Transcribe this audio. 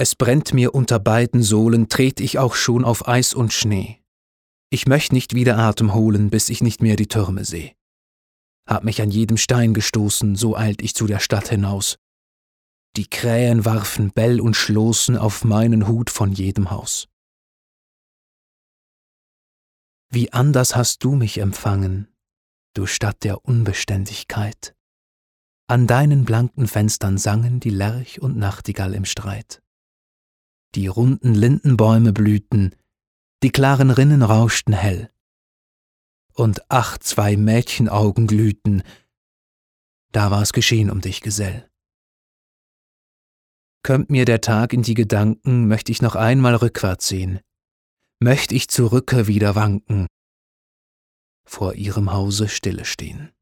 Es brennt mir unter beiden Sohlen, tret ich auch schon auf Eis und Schnee. Ich möcht nicht wieder Atem holen, bis ich nicht mehr die Türme seh. Hab mich an jedem Stein gestoßen, so eilt ich zu der Stadt hinaus. Die Krähen warfen Bell und Schlossen auf meinen Hut von jedem Haus. Wie anders hast du mich empfangen, du Stadt der Unbeständigkeit. An deinen blanken Fenstern sangen die Lerch und Nachtigall im Streit. Die runden Lindenbäume blühten, die klaren Rinnen rauschten hell. Und ach, zwei Mädchenaugen glühten, da war's geschehen um dich, Gesell. Kömmt mir der Tag in die Gedanken, möcht ich noch einmal rückwärts sehen, möcht ich zurücke wieder wanken, vor ihrem Hause stille stehen.